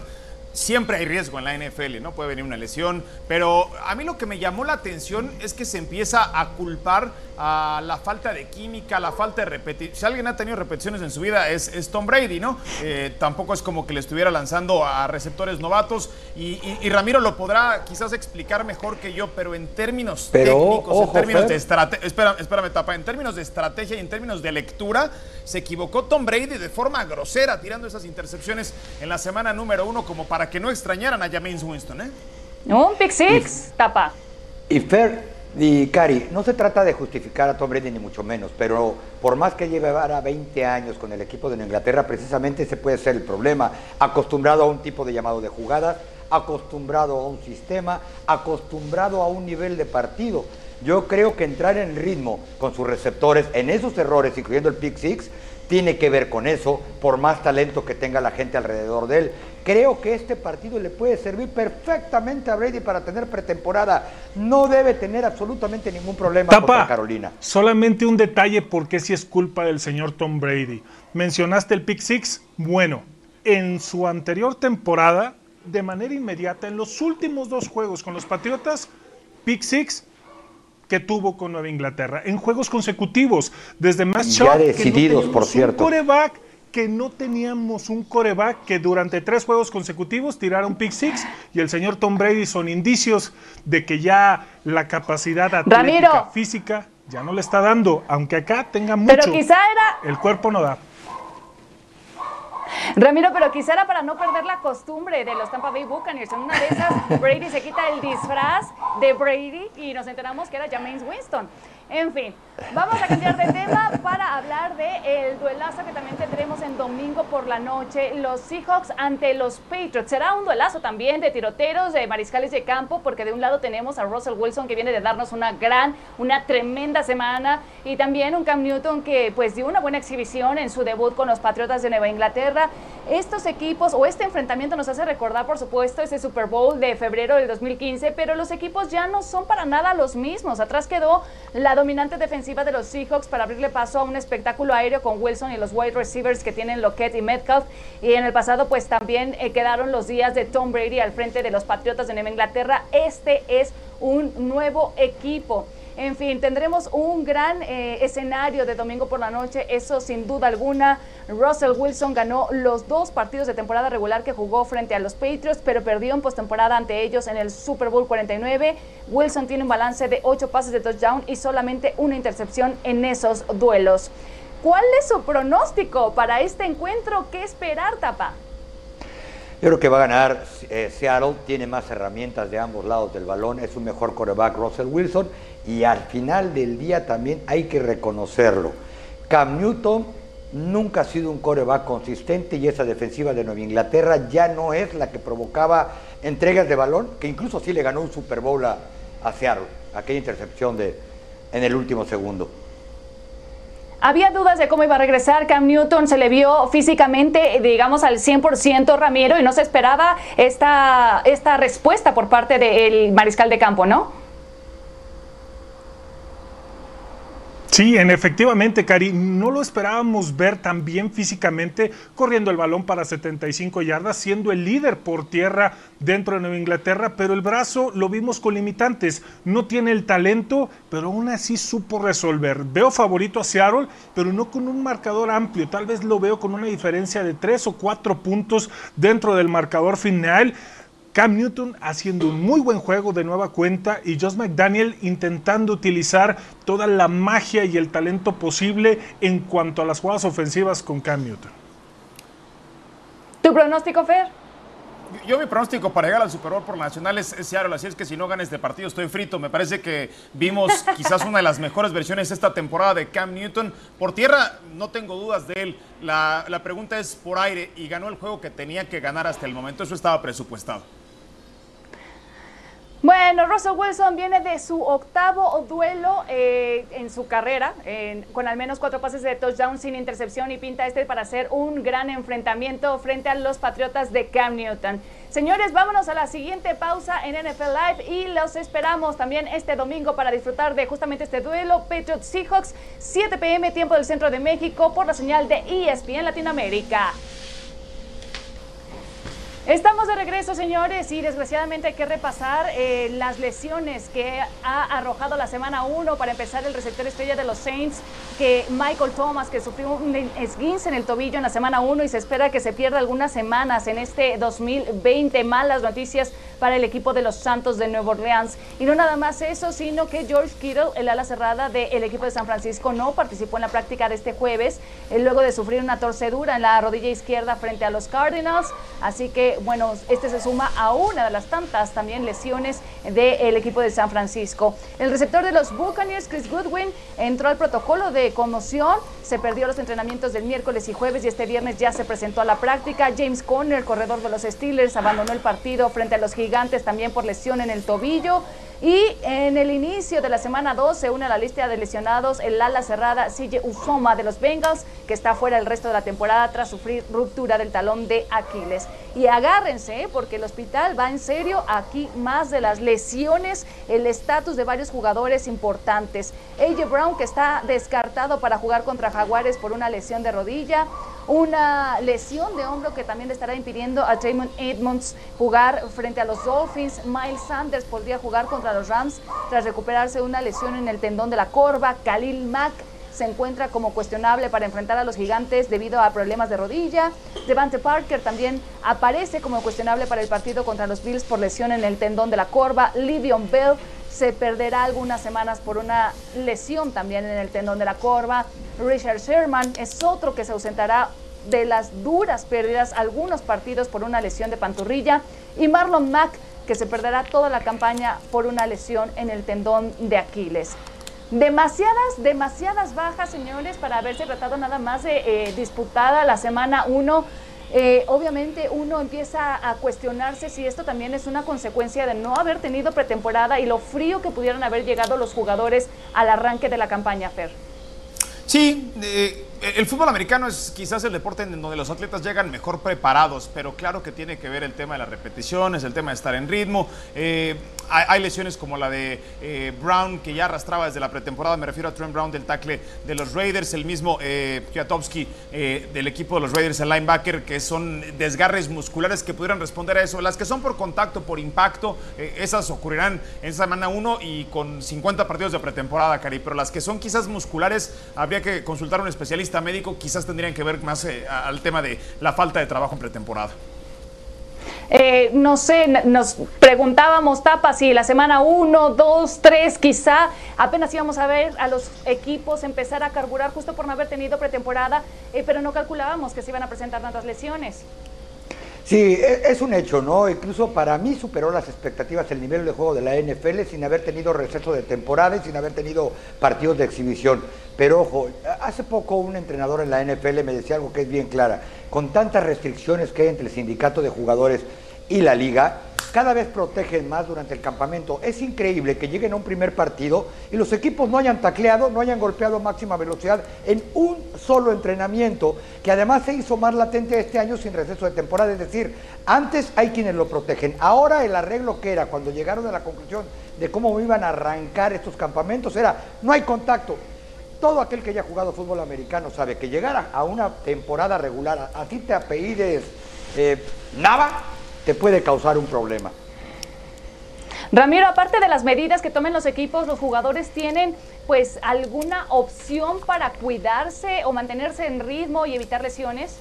siempre hay riesgo en la NFL, ¿no? Puede venir una lesión, pero a mí lo que me llamó la atención es que se empieza a culpar a la falta de química, la falta de repetición. Si alguien ha tenido repeticiones en su vida es, Tom Brady, ¿no? Eh, tampoco es como que le estuviera lanzando a receptores novatos y, Ramiro lo podrá quizás explicar mejor que yo, pero en términos técnicos, en términos de estrategia, espérame, espérame, tapa, en términos de estrategia y en términos de lectura, se equivocó Tom Brady de forma grosera tirando esas intercepciones en la semana número uno como para que no extrañaran a James Winston, ¿eh? Un pick six, tapa. Y Fer y Cari, no se trata de justificar a Tom Brady ni mucho menos, pero por más que llevara 20 años con el equipo de Inglaterra, precisamente ese puede ser el problema. Acostumbrado a un tipo de llamado de jugadas, acostumbrado a un sistema, acostumbrado a un nivel de partido. Yo creo que entrar en ritmo con sus receptores en esos errores, incluyendo el pick six, tiene que ver con eso, por más talento que tenga la gente alrededor de él. Creo que este partido le puede servir perfectamente a Brady para tener pretemporada. No debe tener absolutamente ningún problema con Carolina. Solamente un detalle porque si es culpa del señor Tom Brady. Mencionaste el pick six. Bueno, en su anterior temporada, de manera inmediata, en los últimos dos juegos con los Patriotas, pick six que tuvo con Nueva Inglaterra en juegos consecutivos, desde más ya decididos, por cierto. coreback que no teníamos un coreback que durante tres juegos consecutivos tirara un pick six y el señor Tom Brady son indicios de que ya la capacidad atlética, física ya no le está dando, aunque acá tenga mucho. Pero quizá era el cuerpo no da. Ramiro, pero quizá era para no perder la costumbre de los Tampa Bay Buccaneers. En una de esas, Brady se quita el disfraz de Brady y nos enteramos que era James Winston. En fin, vamos a cambiar de tema para hablar de el duelazo que también tendremos en domingo por la noche, los Seahawks ante los Patriots. Será un duelazo también de tiroteros, de mariscales de campo, porque de un lado tenemos a Russell Wilson que viene de darnos una gran, una tremenda semana y también un Cam Newton que pues dio una buena exhibición en su debut con los Patriotas de Nueva Inglaterra. Estos equipos o este enfrentamiento nos hace recordar, por supuesto, ese Super Bowl de febrero del 2015, pero los equipos ya no son para nada los mismos. Atrás quedó la dominante defensiva de los Seahawks para abrirle paso a un espectáculo aéreo con Wilson y los wide receivers que tienen Lockett y Metcalf. Y en el pasado, pues también eh, quedaron los días de Tom Brady al frente de los Patriotas de Nueva Inglaterra. Este es un nuevo equipo. En fin, tendremos un gran eh, escenario de domingo por la noche, eso sin duda alguna. Russell Wilson ganó los dos partidos de temporada regular que jugó frente a los Patriots, pero perdió en postemporada ante ellos en el Super Bowl 49. Wilson tiene un balance de ocho pases de touchdown y solamente una intercepción en esos duelos. ¿Cuál es su pronóstico para este encuentro? ¿Qué esperar, Tapa? Yo creo que va a ganar eh, Seattle, tiene más herramientas de ambos lados del balón, es un mejor coreback Russell Wilson y al final del día también hay que reconocerlo. Cam Newton nunca ha sido un coreback consistente y esa defensiva de Nueva Inglaterra ya no es la que provocaba entregas de balón, que incluso sí le ganó un Super Bowl a, a Seattle, aquella intercepción de, en el último segundo. Había dudas de cómo iba a regresar Cam Newton, se le vio físicamente, digamos, al 100% Ramiro y no se esperaba esta, esta respuesta por parte del mariscal de campo, ¿no? Sí, en efectivamente, Cari, no lo esperábamos ver tan bien físicamente corriendo el balón para 75 yardas, siendo el líder por tierra dentro de Nueva Inglaterra, pero el brazo lo vimos con limitantes. No tiene el talento, pero aún así supo resolver. Veo favorito a Seattle, pero no con un marcador amplio. Tal vez lo veo con una diferencia de tres o cuatro puntos dentro del marcador final. Cam Newton haciendo un muy buen juego de nueva cuenta y Josh McDaniel intentando utilizar toda la magia y el talento posible en cuanto a las jugadas ofensivas con Cam Newton. ¿Tu pronóstico, Fer? Yo mi pronóstico para llegar al Super Bowl por Nacional es, Seattle, así es que si no gana este partido estoy frito. Me parece que vimos (laughs) quizás una de las mejores versiones esta temporada de Cam Newton. Por tierra no tengo dudas de él. La, la pregunta es por aire y ganó el juego que tenía que ganar hasta el momento. Eso estaba presupuestado. Bueno, Russell Wilson viene de su octavo duelo eh, en su carrera, con al menos cuatro pases de touchdown sin intercepción y pinta este para hacer un gran enfrentamiento frente a los Patriotas de Cam Newton. Señores, vámonos a la siguiente pausa en NFL Live y los esperamos también este domingo para disfrutar de justamente este duelo Patriots Seahawks, 7 pm tiempo del centro de México por la señal de ESPN Latinoamérica. Estamos de regreso, señores, y desgraciadamente hay que repasar eh, las lesiones que ha arrojado la semana 1 para empezar el receptor estrella de los Saints, que Michael Thomas, que sufrió un esguince en el tobillo en la semana 1 y se espera que se pierda algunas semanas en este 2020. Malas noticias para el equipo de los Santos de Nueva Orleans. Y no nada más eso, sino que George Kittle, el ala cerrada del equipo de San Francisco, no participó en la práctica de este jueves, eh, luego de sufrir una torcedura en la rodilla izquierda frente a los Cardinals. Así que bueno, este se suma a una de las tantas también lesiones del equipo de San Francisco. El receptor de los Buccaneers, Chris Goodwin, entró al protocolo de conmoción, se perdió los entrenamientos del miércoles y jueves y este viernes ya se presentó a la práctica. James Conner, corredor de los Steelers, abandonó el partido frente a los Gigantes también por lesión en el tobillo. Y en el inicio de la semana 2 se une a la lista de lesionados el ala cerrada CJ Ufoma de los Bengals, que está fuera el resto de la temporada tras sufrir ruptura del talón de Aquiles. Y agárrense, porque el hospital va en serio aquí más de las lesiones, el estatus de varios jugadores importantes. AJ Brown, que está descartado para jugar contra Jaguares por una lesión de rodilla una lesión de hombro que también le estará impidiendo a Damon Edmonds jugar frente a los Dolphins. Miles Sanders podría jugar contra los Rams tras recuperarse una lesión en el tendón de la corva. Khalil Mack se encuentra como cuestionable para enfrentar a los gigantes debido a problemas de rodilla. Devante Parker también aparece como cuestionable para el partido contra los Bills por lesión en el tendón de la corva. Livion Bell se perderá algunas semanas por una lesión también en el tendón de la corva. Richard Sherman es otro que se ausentará de las duras pérdidas algunos partidos por una lesión de panturrilla. Y Marlon Mack que se perderá toda la campaña por una lesión en el tendón de Aquiles. Demasiadas, demasiadas bajas, señores, para haberse tratado nada más de eh, disputada la semana 1. Eh, obviamente uno empieza a cuestionarse si esto también es una consecuencia de no haber tenido pretemporada y lo frío que pudieran haber llegado los jugadores al arranque de la campaña, Fer. Sí, eh, el fútbol americano es quizás el deporte en donde los atletas llegan mejor preparados, pero claro que tiene que ver el tema de las repeticiones, el tema de estar en ritmo. Eh, hay, lesiones como la de eh, Brown, que ya arrastraba desde la pretemporada, me refiero a Trent Brown del tackle de los Raiders, el mismo eh, eh, del equipo de los Raiders, el linebacker, que son desgarres musculares que pudieran responder a eso. Las que son por contacto, por impacto, esas ocurrirán en semana 1 y con 50 partidos de pretemporada, Cari, pero las que son quizás musculares, habría que consultar a un especialista médico, quizás tendrían que ver más al tema de la falta de trabajo en pretemporada. Eh, no sé, nos preguntábamos, Tapa, si la semana 1, 2, 3, quizá apenas íbamos a ver a los equipos empezar a carburar justo por no haber tenido pretemporada, eh, pero no calculábamos que se iban a presentar tantas lesiones. Sí, e, es un hecho, ¿no? Incluso para mí superó las expectativas el nivel de juego de la NFL sin haber tenido receso de temporada y sin haber tenido partidos de exhibición. Pero ojo, hace poco un entrenador en la NFL me decía algo que es bien clara. Con tantas restricciones que hay entre el sindicato de jugadores y la liga, cada vez protegen más durante el campamento. Es increíble que lleguen a un primer partido y los equipos no hayan tacleado, no hayan golpeado máxima velocidad en un solo entrenamiento, que además se hizo más latente este año sin receso de temporada. Es decir, antes hay quienes lo protegen. Ahora el arreglo que era cuando llegaron a la conclusión de cómo iban a arrancar estos campamentos era, no hay contacto. Todo aquel que haya jugado fútbol americano sabe que llegar a una temporada regular, a ti te apellides eh, Nava, te puede causar un problema. Ramiro, aparte de las medidas que tomen los equipos, los jugadores tienen pues alguna opción para cuidarse o mantenerse en ritmo y evitar lesiones?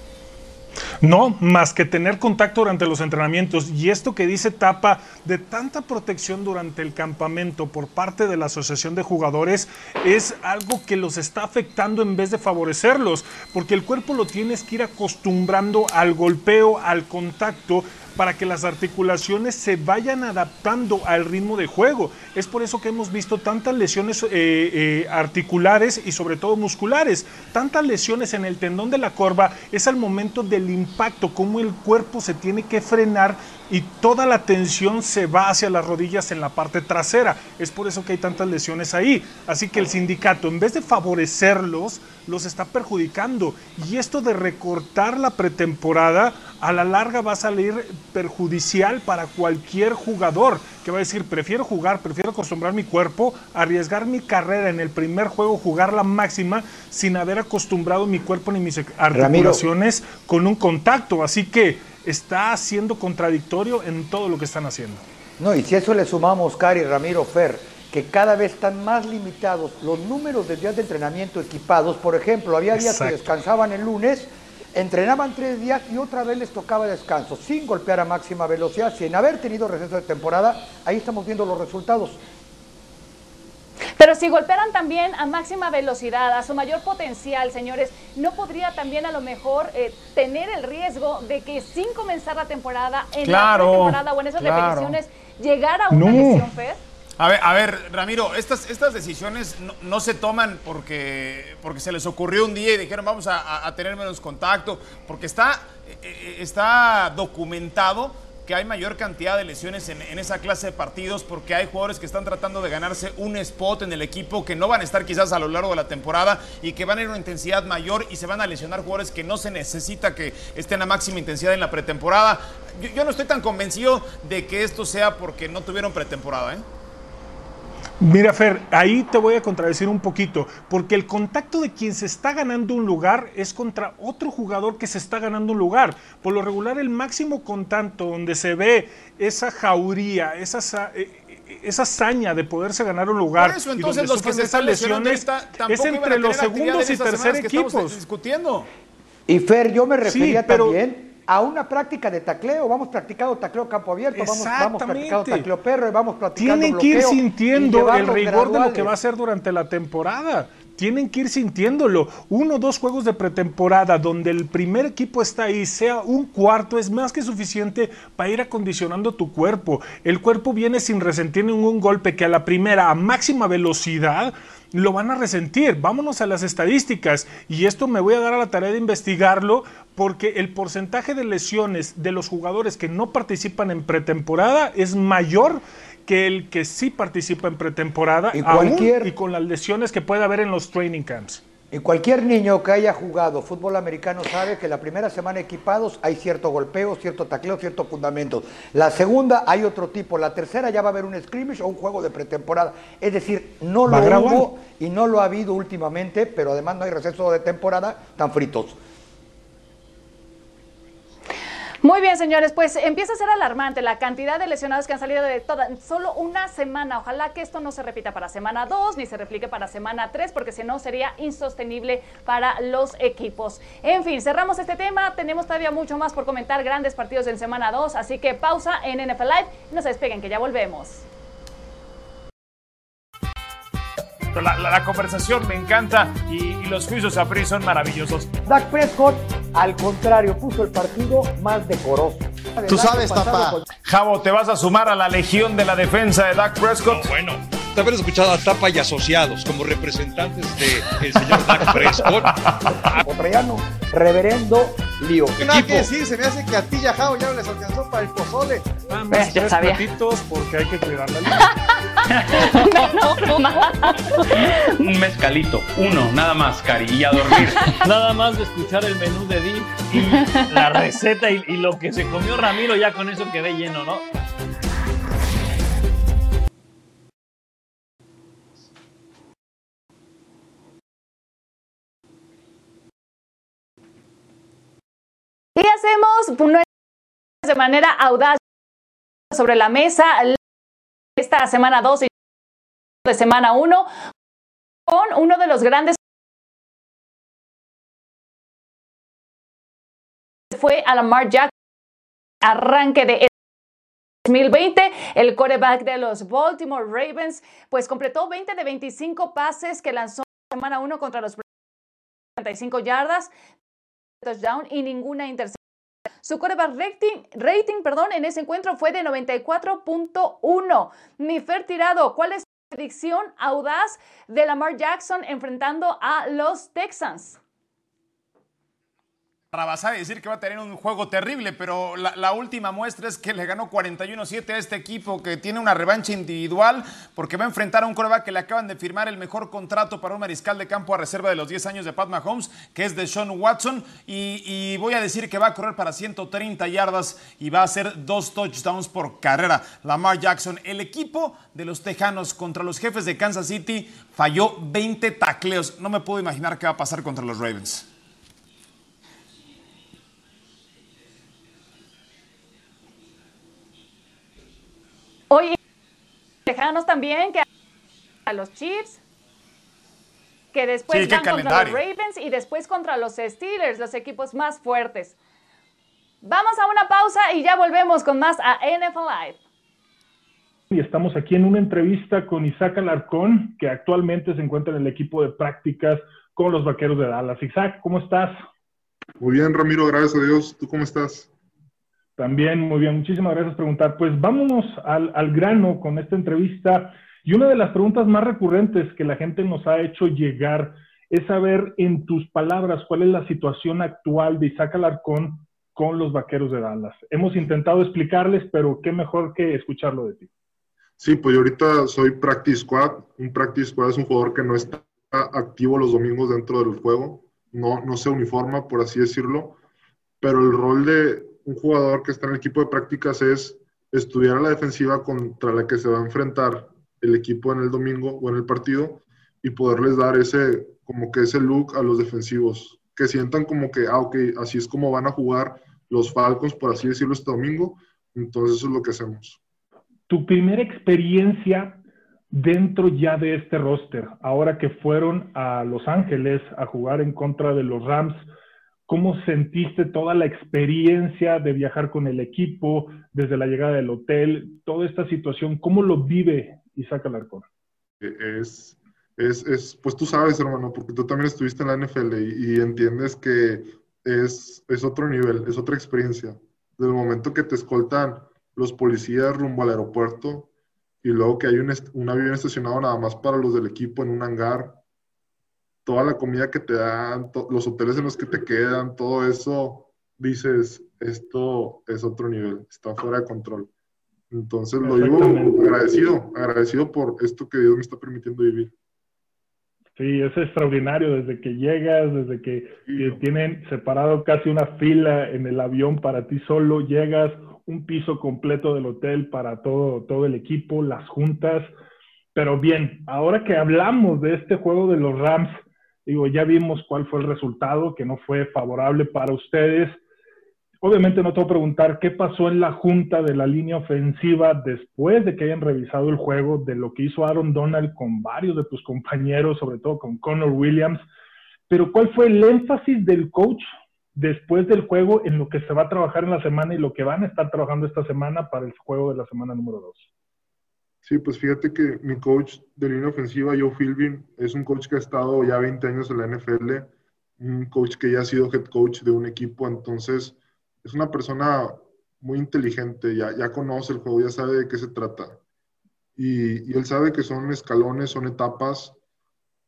No, más que tener contacto durante los entrenamientos. Y esto que dice Tapa de tanta protección durante el campamento por parte de la Asociación de Jugadores es algo que los está afectando en vez de favorecerlos, porque el cuerpo lo tienes que ir acostumbrando al golpeo, al contacto para que las articulaciones se vayan adaptando al ritmo de juego. Es por eso que hemos visto tantas lesiones eh, eh, articulares y sobre todo musculares. Tantas lesiones en el tendón de la corva es al momento del impacto, cómo el cuerpo se tiene que frenar y toda la tensión se va hacia las rodillas en la parte trasera. Es por eso que hay tantas lesiones ahí. Así que el sindicato, en vez de favorecerlos, los está perjudicando. Y esto de recortar la pretemporada, a la larga va a salir perjudicial para cualquier jugador que va a decir, prefiero jugar, prefiero acostumbrar mi cuerpo, arriesgar mi carrera en el primer juego, jugar la máxima, sin haber acostumbrado mi cuerpo ni mis articulaciones con un contacto. Así que está siendo contradictorio en todo lo que están haciendo. No, y si eso le sumamos, Cari, Ramiro, Fer, que cada vez están más limitados los números de días de entrenamiento equipados. Por ejemplo, había días que descansaban el lunes, entrenaban tres días y otra vez les tocaba descanso, sin golpear a máxima velocidad, sin haber tenido receso de temporada. Ahí estamos viendo los resultados. Pero si golpearan también a máxima velocidad, a su mayor potencial, señores, ¿no podría también a lo mejor eh, tener el riesgo de que sin comenzar la temporada, en la temporada o en esas repeticiones, llegara a una lesión, Fer? A ver, a ver, Ramiro, estas, estas decisiones no, se toman porque, porque se les ocurrió un día y dijeron vamos a, a tener menos contacto, porque está, eh, eh, está documentado que hay mayor cantidad de lesiones en, esa clase de partidos porque hay jugadores que están tratando de ganarse un spot en el equipo que no van a estar quizás a lo largo de la temporada y que van a ir a una intensidad mayor y se van a lesionar jugadores que no se necesita que estén a máxima intensidad en la pretemporada. Yo, yo no estoy tan convencido de que esto sea porque no tuvieron pretemporada, ¿eh? Mira, Fer, ahí te voy a contradecir un poquito, porque el contacto de quien se está ganando un lugar es contra otro jugador que se está ganando un lugar. Por lo regular, el máximo contacto donde se ve esa jauría, esa, eh, eh, esa hazaña de poderse ganar un lugar. y entonces, los que se están lesiones es entre los segundos y tercer equipos. discutiendo. Y Fer, yo me refería también a una práctica de tacleo. Vamos practicando tacleo campo abierto, vamos, vamos practicando tacleo perro y vamos practicando Tienen que ir sintiendo el rigor de lo que va a ser durante la temporada. Tienen que ir sintiéndolo. Uno o dos juegos de pretemporada donde el primer equipo está ahí, sea un cuarto, es más que suficiente para ir acondicionando tu cuerpo. El cuerpo viene sin resentir ningún golpe que a la primera, a máxima velocidad, lo van a resentir. Vámonos a las estadísticas y esto me voy a dar a la tarea de investigarlo porque el porcentaje de lesiones de los jugadores que no participan en pretemporada es mayor que el que sí participa en pretemporada ¿Y, cualquier... y con las lesiones que puede haber en los training camps. Y cualquier niño que haya jugado fútbol americano sabe que la primera semana equipados hay cierto golpeo, cierto tacleo, cierto fundamento. La segunda hay otro tipo. La tercera ya va a haber un scrimmage o un juego de pretemporada. Es decir, no lo hubo y no lo ha habido últimamente, pero además no hay receso de temporada tan fritos. Muy bien, señores, pues empieza a ser alarmante la cantidad de lesionados que han salido de toda, solo una semana. Ojalá que esto no se repita para semana 2 ni se replique para semana 3, porque si no sería insostenible para los equipos. En fin, cerramos este tema. Tenemos todavía mucho más por comentar, grandes partidos en semana 2, así que pausa en NFL Live. No se despeguen, que ya volvemos. La, conversación me encanta y, los juicios a Pri son maravillosos. Dak Prescott, al contrario, puso el partido más decoroso. Tú sabes, Tapa. Javo, ¿te vas a sumar a la legión de la defensa de Dak Prescott? bueno, te haber escuchado a Tapa y asociados como representantes del señor Dak Prescott. Otrayano, reverendo lío. No, que sí, se me hace que a ti y a Javo ya no les alcanzó para el pozole. Nada más tres platitos porque hay que cuidar la (laughs) Un mezcalito, uno, nada más, Cari, y a dormir. (laughs) nada más de escuchar el menú de Di y la receta y, y lo que se comió Ramiro, ya con eso quedé lleno, ¿no? De manera audaz sobre la mesa esta semana 2 y de semana 1 con uno de los grandes fue a Lamar Jackson arranque de 2020, el quarterback de los Baltimore Ravens, pues completó 20 de 25 pases que lanzó semana 1 contra los 35 yardas, touchdown y ninguna intercepción. Su quarterback rating, rating perdón, en ese encuentro fue de 94.1. Nifer Tirado, ¿cuál es la predicción audaz de Lamar Jackson enfrentando a los Texans? Rabasar y decir que va a tener un juego terrible, pero la, última muestra es que le ganó 41-7 a este equipo que tiene una revancha individual porque va a enfrentar a un coreback que le acaban de firmar el mejor contrato para un mariscal de campo a reserva de los 10 años de Pat Mahomes, que es de Sean Watson. Y, y voy a decir que va a correr para 130 yardas y va a hacer dos touchdowns por carrera. Lamar Jackson, el equipo de los Tejanos contra los jefes de Kansas City, falló 20 tacleos. No me puedo imaginar qué va a pasar contra los Ravens. Oye, dejanos también que a los Chiefs, que después van contra los Ravens y después contra los Steelers, los equipos más fuertes. Vamos a una pausa y ya volvemos con más a NFL Live. Y estamos aquí en una entrevista con Isaac Alarcón, que actualmente se encuentra en el equipo de prácticas con los Vaqueros de Dallas. Isaac, ¿cómo estás? Muy bien, Ramiro, gracias a Dios. ¿Tú cómo estás? También, muy bien, muchísimas gracias por preguntar. Pues vámonos al, al, grano con esta entrevista. Y una de las preguntas más recurrentes que la gente nos ha hecho llegar es saber en tus palabras cuál es la situación actual de Isaac Alarcón con los Vaqueros de Dallas. Hemos intentado explicarles, pero qué mejor que escucharlo de ti. Sí, pues yo ahorita soy Practice Squad. Un Practice Squad es un jugador que no está activo los domingos dentro del juego, no, no se uniforma, por así decirlo, pero el rol de, un jugador que está en el equipo de prácticas es estudiar a la defensiva contra la que se va a enfrentar el equipo en el domingo o en el partido y poderles dar ese, como que ese look a los defensivos, que sientan como que, ah, ok, así es como van a jugar los Falcons, por así decirlo, este domingo. Entonces eso es lo que hacemos. Tu primera experiencia dentro ya de este roster, ahora que fueron a Los Ángeles a jugar en contra de los Rams, ¿Cómo sentiste toda la experiencia de viajar con el equipo desde la llegada del hotel? Toda esta situación, ¿cómo lo vive Isaac Alarcón? Es, es, es, pues tú sabes, hermano, porque tú también estuviste en la NFL y, entiendes que es, es otro nivel, es otra experiencia. Del momento que te escoltan los policías rumbo al aeropuerto y luego que hay un, un avión estacionado nada más para los del equipo en un hangar toda la comida que te dan, los hoteles en los que te quedan, todo eso, dices, esto es otro nivel, está fuera de control. Entonces lo digo agradecido, agradecido por esto que Dios me está permitiendo vivir. Sí, es extraordinario desde que llegas, desde que, tienen separado casi una fila en el avión para ti solo, llegas, un piso completo del hotel para todo, todo el equipo, las juntas. Pero bien, ahora que hablamos de este juego de los Rams, digo, ya vimos cuál fue el resultado, que no fue favorable para ustedes. Obviamente no te voy a preguntar qué pasó en la junta de la línea ofensiva después de que hayan revisado el juego, de lo que hizo Aaron Donald con varios de tus compañeros, sobre todo con Connor Williams. Pero ¿cuál fue el énfasis del coach después del juego en lo que se va a trabajar en la semana y lo que van a estar trabajando esta semana para el juego de la semana número 2? Sí, pues fíjate que mi coach de línea ofensiva, Joe Philbin, es un coach que ha estado ya 20 años en la NFL, un coach que ya ha sido head coach de un equipo, entonces es una persona muy inteligente, ya, ya conoce el juego, ya sabe de qué se trata. Y, él sabe que son escalones, son etapas.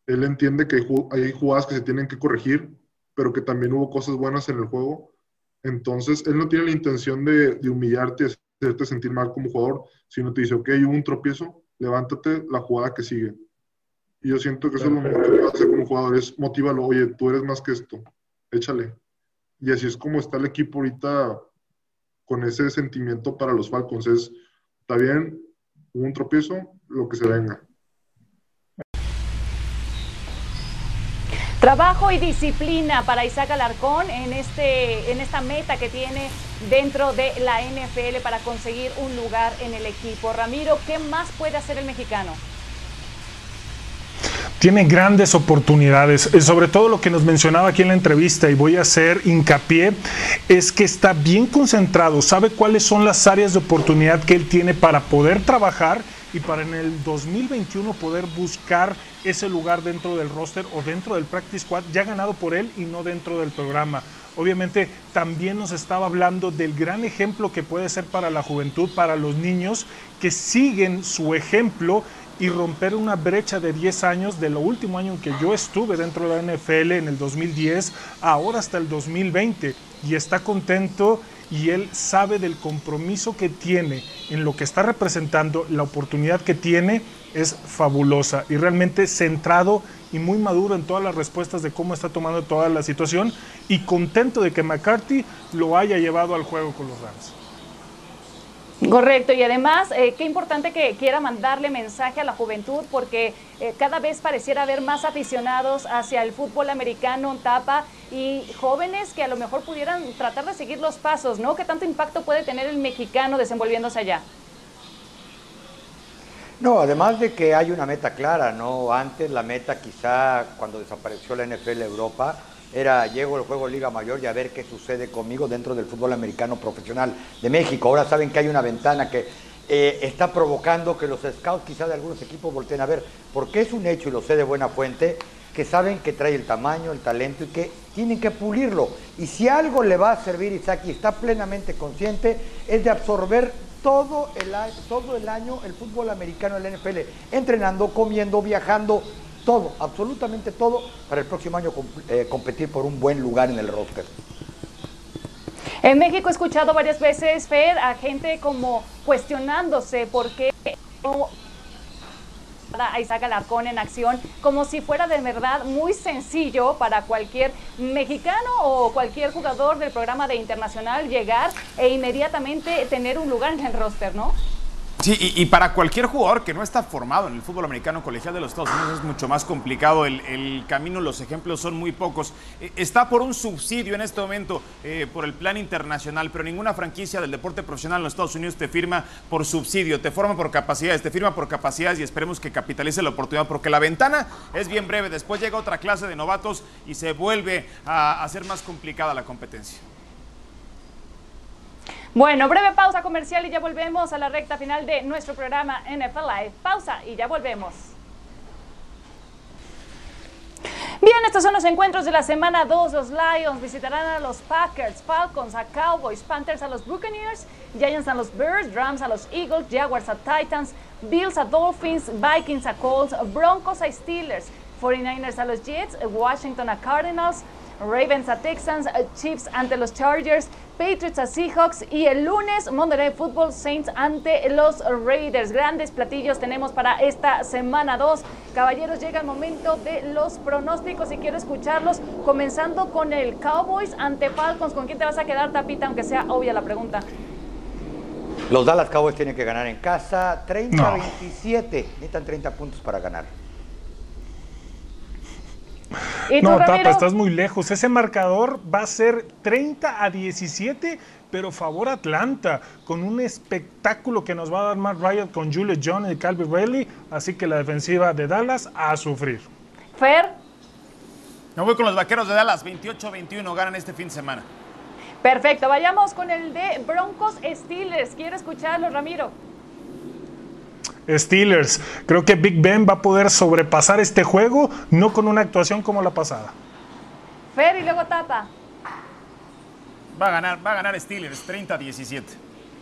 Él entiende que hay jugadas que se tienen que corregir, pero que también hubo cosas buenas en el juego. Entonces, él no tiene la intención de, de humillarte, hacerte sentir mal como jugador, sino te dice, ok, hubo un tropiezo, levántate, la jugada que sigue. Y yo siento que eso es lo que hacer como jugador, es motívalo, oye, tú eres más que esto, échale. Y así es como está el equipo ahorita con ese sentimiento para los Falcons. Es, está bien, hubo un tropiezo, lo que se venga. Trabajo y disciplina para Isaac Alarcón en, este, en esta meta que tiene dentro de la NFL para conseguir un lugar en el equipo. Ramiro, ¿qué más puede hacer el mexicano? tiene grandes oportunidades. Eh, sobre todo lo que nos mencionaba aquí en la entrevista, y voy a hacer hincapié, es que está bien concentrado, sabe cuáles son las áreas de oportunidad que él tiene para poder trabajar y para en el 2021 poder buscar ese lugar dentro del roster o dentro del practice squad, ya ganado por él y no dentro del programa. Obviamente también nos estaba hablando del gran ejemplo que puede ser para la juventud, para los niños que siguen su ejemplo y romper una brecha de 10 años de lo último año en que yo estuve dentro de la NFL en el 2010, ahora hasta el 2020. Y está contento y él sabe del compromiso que tiene en lo que está representando, la oportunidad que tiene es fabulosa y realmente centrado y muy maduro en todas las respuestas de cómo está tomando toda la situación y contento de que McCarthy lo haya llevado al juego con los Rams. Correcto, y además, eh, qué importante que quiera mandarle mensaje a la juventud, porque eh, cada vez pareciera haber más aficionados hacia el fútbol americano en tapa y jóvenes que a lo mejor pudieran tratar de seguir los pasos, ¿no? ¿Qué tanto impacto puede tener el mexicano desenvolviéndose allá? No, además de que hay una meta clara, ¿no? Antes la meta quizá cuando desapareció la NFL Europa, era llego al juego Liga Mayor y a ver qué sucede conmigo dentro del fútbol americano profesional de México. Ahora saben que hay una ventana que eh, está provocando que los scouts quizá de algunos equipos volteen a ver, porque es un hecho y lo sé de buena fuente, que saben que trae el tamaño, el talento y que tienen que pulirlo. Y si algo le va a servir Isaac y está plenamente consciente, es de absorber todo el, todo el año el fútbol americano en la NFL, entrenando, comiendo, viajando, todo, absolutamente todo, para el próximo año eh, competir por un buen lugar en el roster. En México he escuchado varias veces, Fer, a gente como cuestionándose por qué no a Isaac Alarcón en acción, como si fuera de verdad muy sencillo para cualquier mexicano o cualquier jugador del programa de internacional llegar e inmediatamente tener un lugar en el roster, ¿no? Sí, y, para cualquier jugador que no está formado en el fútbol americano colegial de los Estados Unidos es mucho más complicado. El, camino, los ejemplos son muy pocos. Eh, está por un subsidio en este momento eh, por el plan internacional, pero ninguna franquicia del deporte profesional en los Estados Unidos te firma por subsidio, te forma por capacidades, te firma por capacidades y esperemos que capitalice la oportunidad porque la ventana es bien breve. Después llega otra clase de novatos y se vuelve a hacer más complicada la competencia. Bueno, breve pausa comercial y ya volvemos a la recta final de nuestro programa NFL Live. Pausa y ya volvemos. Bien, estos son los encuentros de la semana 2. Los Lions visitarán a los Packers, Falcons a Cowboys, Panthers a los Buccaneers, Giants a los Bears, Rams a los Eagles, Jaguars a Titans, Bills a Dolphins, Vikings a Colts, Broncos a Steelers, 49ers a los Jets, Washington a Cardinals, Ravens a Texans, Chiefs ante los Chargers, Patriots a Seahawks y el lunes Monday Night Football Saints ante los Raiders. Grandes platillos tenemos para esta semana 2. Caballeros, llega el momento de los pronósticos y quiero escucharlos comenzando con el Cowboys ante Falcons. ¿Con quién te vas a quedar, Tapita? Aunque sea obvia la pregunta. Los Dallas Cowboys tienen que ganar en casa 30-27. Necesitan 30 puntos para ganar. No, Tapa, estás muy lejos. Ese marcador va a ser 30 a 17, pero favor Atlanta, con un espectáculo que nos va a dar Matt Riot con Julius John y Calvin Riley. Así que la defensiva de Dallas a sufrir. Fer. No voy con los vaqueros de Dallas, 28-21 ganan este fin de semana. Perfecto, vayamos con el de Broncos Steelers. Quiero escucharlo, Ramiro. Steelers. Creo que Big Ben va a poder sobrepasar este juego, no con una actuación como la pasada. Fer y luego Tapa. Va a ganar, va a ganar Steelers 30-17.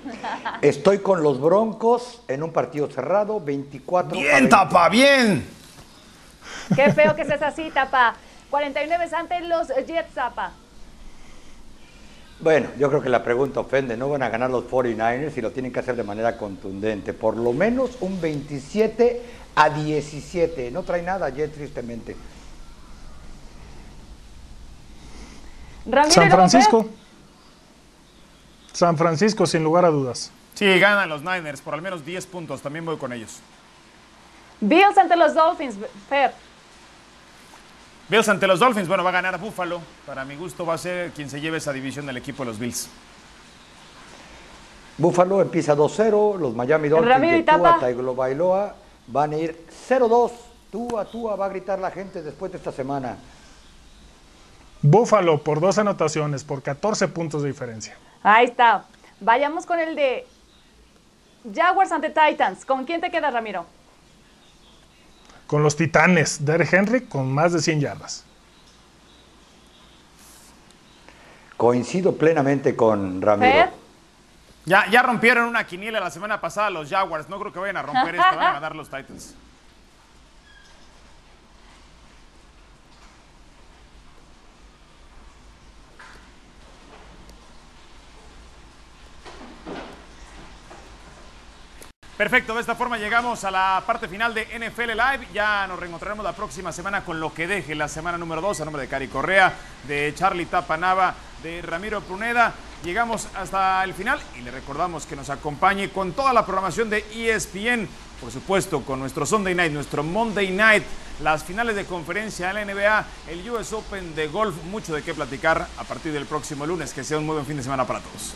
(laughs) Estoy con los Broncos en un partido cerrado, 24 Bien, Tapa, bien. Qué feo que seas así, Tapa. 49 ante los Jets, Tapa. Bueno, yo creo que la pregunta ofende. No van a ganar los 49ers y lo tienen que hacer de manera contundente. Por lo menos un 27 a 17. No trae nada ayer, tristemente. San Francisco. San Francisco, sin lugar a dudas. Sí, ganan los Niners por al menos 10 puntos. También voy con ellos. Bills ante los Dolphins, Fer. Bills ante los Dolphins, bueno, va a ganar Buffalo. Para mi gusto va a ser quien se lleve esa división del equipo de los Bills. Buffalo empieza 2-0, los Miami Dolphins de Tua, Bailoa van a ir 0-2. Tua, Tua va a gritar la gente después de esta semana. Buffalo por dos anotaciones, por 14 puntos de diferencia. Ahí está. Vayamos con el de Jaguars ante Titans. ¿Con quién te queda, Ramiro? Con los Titanes. Derek Henry con más de 100 yardas. Coincido plenamente con Ramiro. Ya, ya rompieron una quiniela la semana pasada los Jaguars. No creo que vayan a romper esta, van a ganar los Titans. Perfecto, de esta forma llegamos a la parte final de NFL Live. Ya nos reencontraremos la próxima semana con lo que deje la semana número 2 a nombre de Cari Correa, de Charlie Tapanava, de Ramiro Pruneda. Llegamos hasta el final y le recordamos que nos acompañe con toda la programación de ESPN, por supuesto con nuestro Sunday Night, nuestro Monday Night, las finales de conferencia de la NBA, el US Open de golf, mucho de qué platicar a partir del próximo lunes. Que sea un muy buen fin de semana para todos.